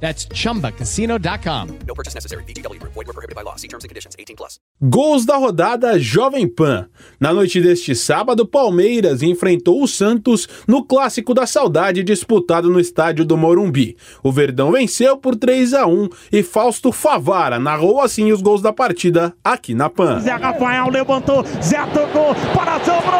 That's chumbacasino.com. No purchase necessary. VGW Group. Void were prohibited by law. See terms and conditions. 18 plus. Gols da rodada Jovem Pan. Na noite deste sábado, Palmeiras enfrentou o Santos no Clássico da Saudade disputado no estádio do Morumbi. O Verdão venceu por 3 a 1 e Fausto Favara narrou assim os gols da partida aqui na Pan. Zé Rafael levantou, Zé tocou, para sobrou,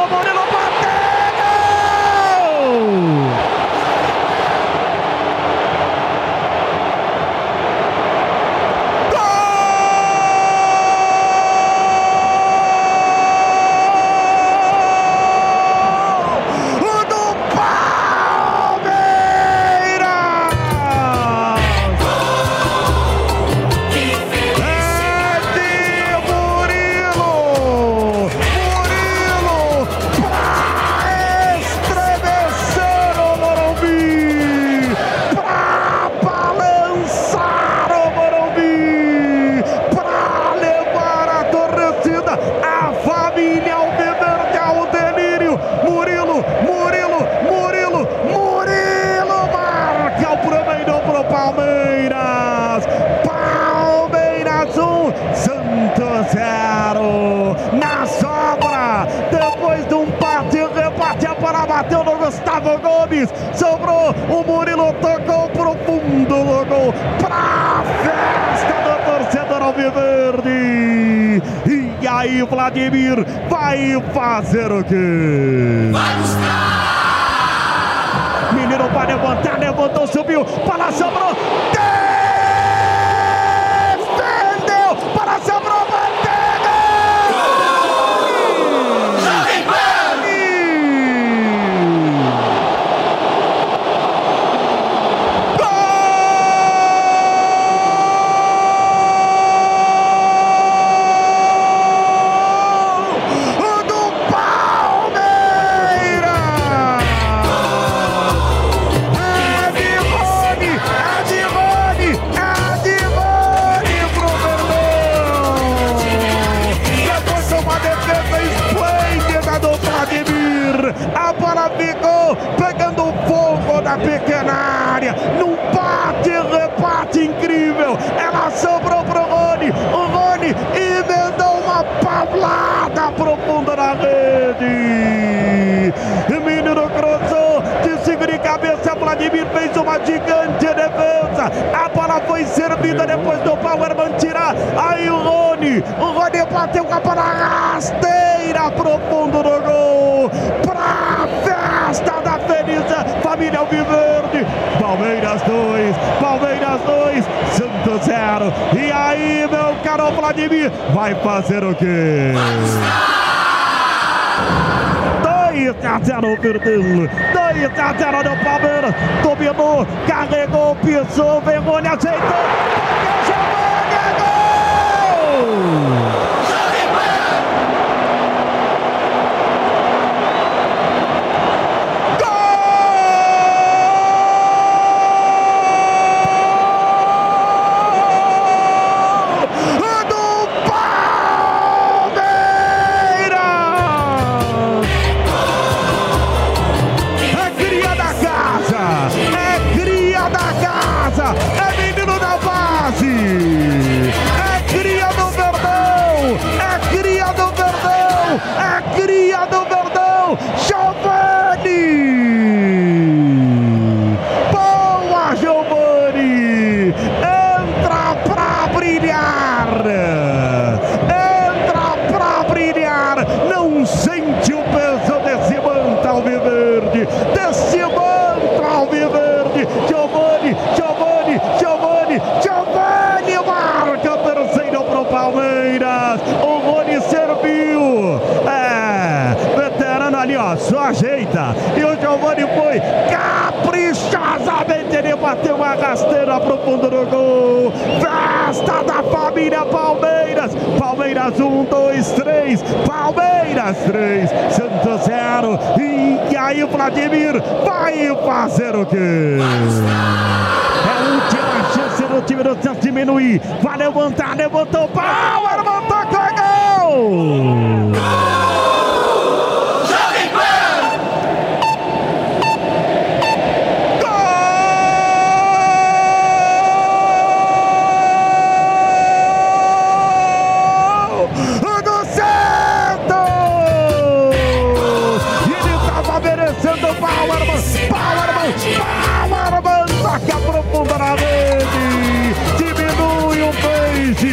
bateu no Gustavo Gomes. Sobrou, o Murilo tocou pro fundo do gol. Pra festa do torcedor Alviverde. E aí, Vladimir vai fazer o quê? Menino vai levantar, levantou, subiu, para sobrou. Defendeu, ficou pegando fogo na pequena área, num bate e rebate incrível, ela sobrou pro Rony, o Rony emendou uma paulada profunda na rede! Menino cruzou, de cima de cabeça, Vladimir fez uma gigante defesa. A bola foi servida depois do Powerman tirar. Aí o Rony, o Rony bateu com a bola rasteira profundo no Alviverde. Palmeiras 2, Palmeiras 2, Santos 0. E aí, meu caro Vladimir, vai fazer o quê? 2 a 0 Verdão, 2 a 0 do Palmeiras, dominou, carregou, pisou, Vergonha aceitou, Giovanni, é! Gol Giovanni! Marca o terceiro pro Palmeiras! O Rony serviu! É! Veterano ali, ó, só ajeita! E o Giovanni foi caprichosamente de bateu uma rasteira pro fundo do gol. Festa da família Palmeiras. Palmeiras 1, 2, 3. Palmeiras 3. Santos 0. E aí o Vladimir vai fazer o quê? É a última chance do time do Santos diminuir. Vai levantar, levantou o pau, levantou, gol! Gol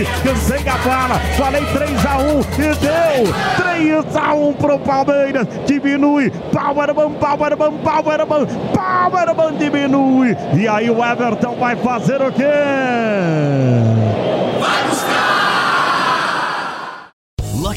peixe, cansei a bala, falei 3x1 e deu. 3x1 pro Palmeiras, diminui, Powerman, Powerman, Powerman, Powerman diminui, e aí o Everton vai fazer o quê?